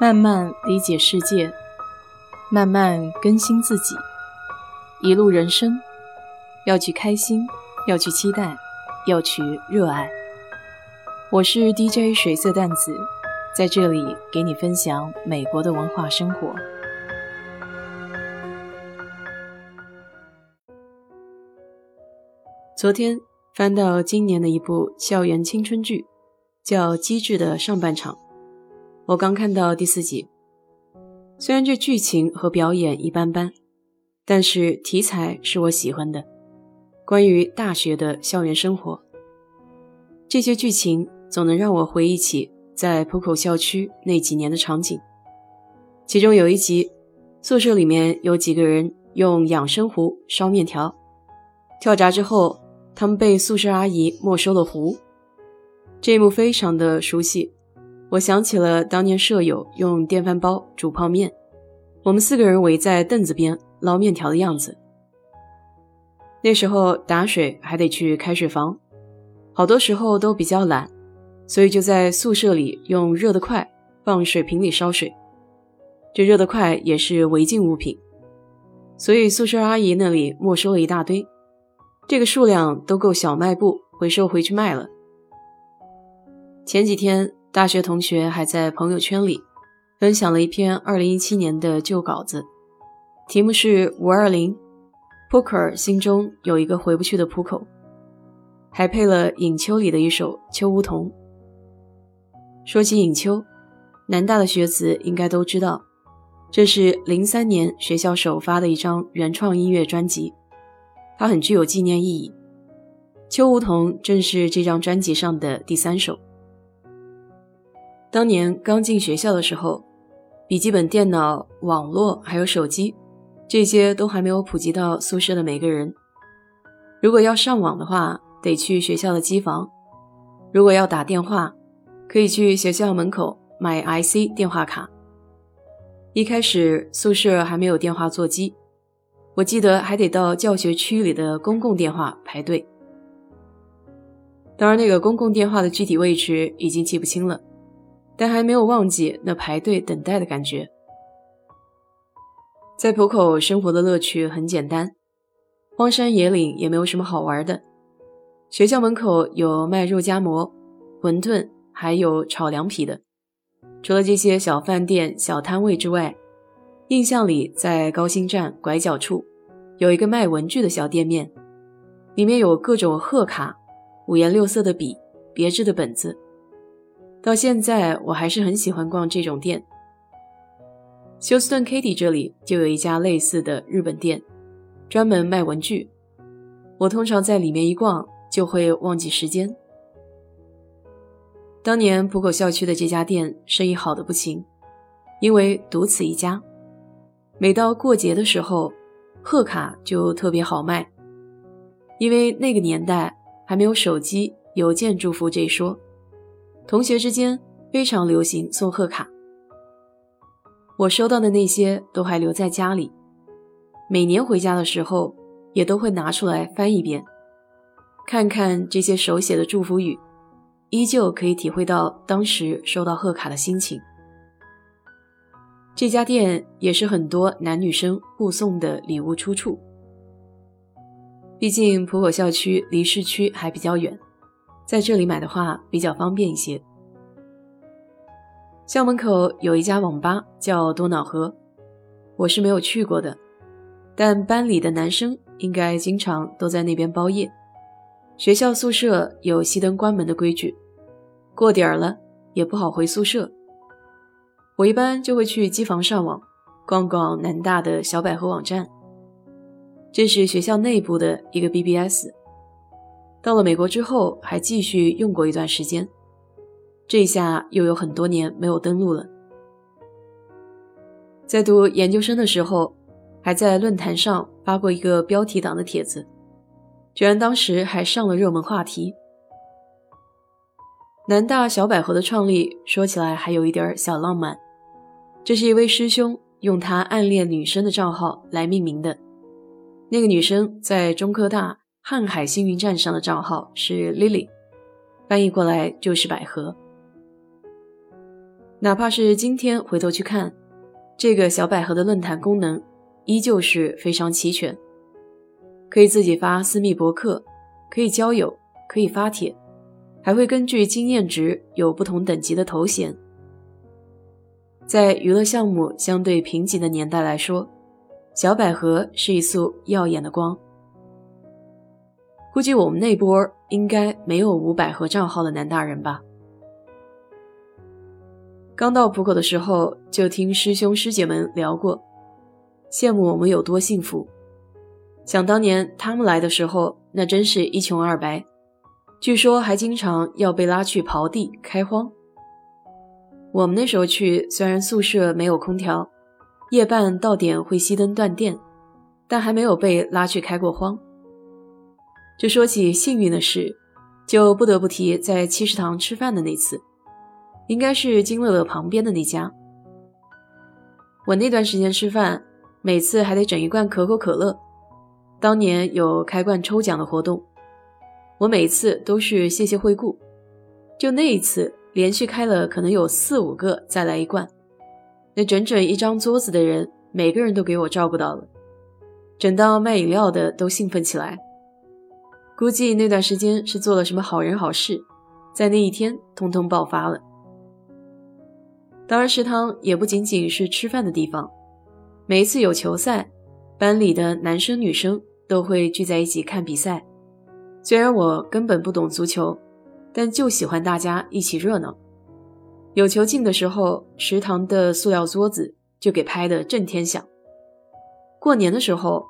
慢慢理解世界，慢慢更新自己。一路人生，要去开心，要去期待，要去热爱。我是 DJ 水色淡子，在这里给你分享美国的文化生活。昨天翻到今年的一部校园青春剧，叫《机智的上半场》。我刚看到第四集，虽然这剧情和表演一般般，但是题材是我喜欢的，关于大学的校园生活。这些剧情总能让我回忆起在浦口校区那几年的场景。其中有一集，宿舍里面有几个人用养生壶烧面条，跳闸之后。他们被宿舍阿姨没收了壶，这一幕非常的熟悉。我想起了当年舍友用电饭煲煮泡面，我们四个人围在凳子边捞面条的样子。那时候打水还得去开水房，好多时候都比较懒，所以就在宿舍里用热得快放水瓶里烧水。这热得快也是违禁物品，所以宿舍阿姨那里没收了一大堆。这个数量都够小卖部回收回去卖了。前几天，大学同学还在朋友圈里分享了一篇2017年的旧稿子，题目是“五二零 ”，Poker 心中有一个回不去的浦口，还配了尹秋里的一首《秋梧桐》。说起尹秋，南大的学子应该都知道，这是03年学校首发的一张原创音乐专辑。它很具有纪念意义，《秋梧桐》正是这张专辑上的第三首。当年刚进学校的时候，笔记本电脑、网络还有手机，这些都还没有普及到宿舍的每个人。如果要上网的话，得去学校的机房；如果要打电话，可以去学校门口买 IC 电话卡。一开始宿舍还没有电话座机。我记得还得到教学区里的公共电话排队，当然那个公共电话的具体位置已经记不清了，但还没有忘记那排队等待的感觉。在浦口生活的乐趣很简单，荒山野岭也没有什么好玩的。学校门口有卖肉夹馍、馄饨，还有炒凉皮的。除了这些小饭店、小摊位之外，印象里，在高新站拐角处，有一个卖文具的小店面，里面有各种贺卡、五颜六色的笔、别致的本子。到现在，我还是很喜欢逛这种店。休斯顿 Kitty 这里就有一家类似的日本店，专门卖文具。我通常在里面一逛，就会忘记时间。当年浦口校区的这家店生意好的不行，因为独此一家。每到过节的时候，贺卡就特别好卖，因为那个年代还没有手机、邮件祝福这一说，同学之间非常流行送贺卡。我收到的那些都还留在家里，每年回家的时候也都会拿出来翻一遍，看看这些手写的祝福语，依旧可以体会到当时收到贺卡的心情。这家店也是很多男女生互送的礼物出处。毕竟浦口校区离市区还比较远，在这里买的话比较方便一些。校门口有一家网吧叫多瑙河，我是没有去过的，但班里的男生应该经常都在那边包夜。学校宿舍有熄灯关门的规矩，过点儿了也不好回宿舍。我一般就会去机房上网，逛逛南大的小百合网站。这是学校内部的一个 BBS。到了美国之后，还继续用过一段时间。这下又有很多年没有登录了。在读研究生的时候，还在论坛上发过一个标题党的帖子，居然当时还上了热门话题。南大小百合的创立，说起来还有一点小浪漫。这是一位师兄用他暗恋女生的账号来命名的。那个女生在中科大瀚海星云站上的账号是 Lily，翻译过来就是百合。哪怕是今天回头去看，这个小百合的论坛功能依旧是非常齐全，可以自己发私密博客，可以交友，可以发帖，还会根据经验值有不同等级的头衔。在娱乐项目相对贫瘠的年代来说，小百合是一束耀眼的光。估计我们那波应该没有无百合账号的男大人吧？刚到浦口的时候，就听师兄师姐们聊过，羡慕我们有多幸福。想当年他们来的时候，那真是一穷二白，据说还经常要被拉去刨地开荒。我们那时候去，虽然宿舍没有空调，夜半到点会熄灯断电，但还没有被拉去开过荒。就说起幸运的事，就不得不提在七食堂吃饭的那次，应该是金乐乐旁边的那家。我那段时间吃饭，每次还得整一罐可口可乐。当年有开罐抽奖的活动，我每次都是谢谢惠顾。就那一次，连续开了可能有四五个，再来一罐，那整整一张桌子的人，每个人都给我照顾到了，整到卖饮料的都兴奋起来。估计那段时间是做了什么好人好事，在那一天通通爆发了。当然，食堂也不仅仅是吃饭的地方，每一次有球赛，班里的男生女生都会聚在一起看比赛。虽然我根本不懂足球，但就喜欢大家一起热闹。有球进的时候，食堂的塑料桌子就给拍得震天响。过年的时候，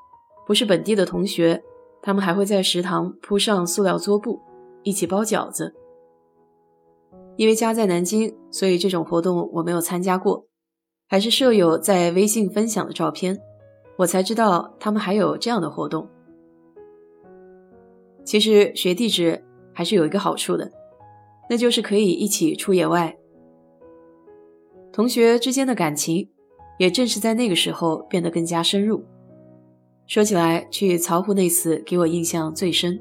不是本地的同学。他们还会在食堂铺上塑料桌布，一起包饺子。因为家在南京，所以这种活动我没有参加过，还是舍友在微信分享的照片，我才知道他们还有这样的活动。其实学地质还是有一个好处的，那就是可以一起出野外。同学之间的感情，也正是在那个时候变得更加深入。说起来，去曹湖那次给我印象最深。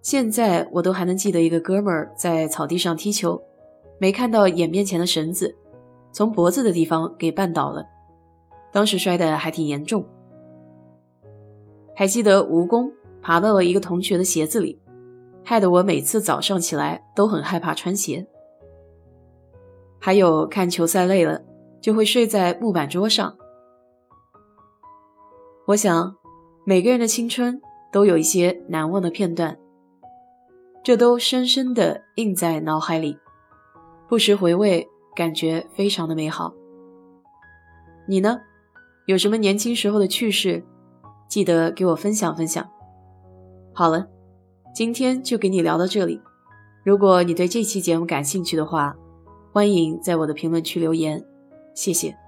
现在我都还能记得一个哥们儿在草地上踢球，没看到眼面前的绳子，从脖子的地方给绊倒了，当时摔得还挺严重。还记得蜈蚣爬到了一个同学的鞋子里，害得我每次早上起来都很害怕穿鞋。还有看球赛累了，就会睡在木板桌上。我想，每个人的青春都有一些难忘的片段，这都深深的印在脑海里，不时回味，感觉非常的美好。你呢？有什么年轻时候的趣事？记得给我分享分享。好了，今天就给你聊到这里。如果你对这期节目感兴趣的话，欢迎在我的评论区留言，谢谢。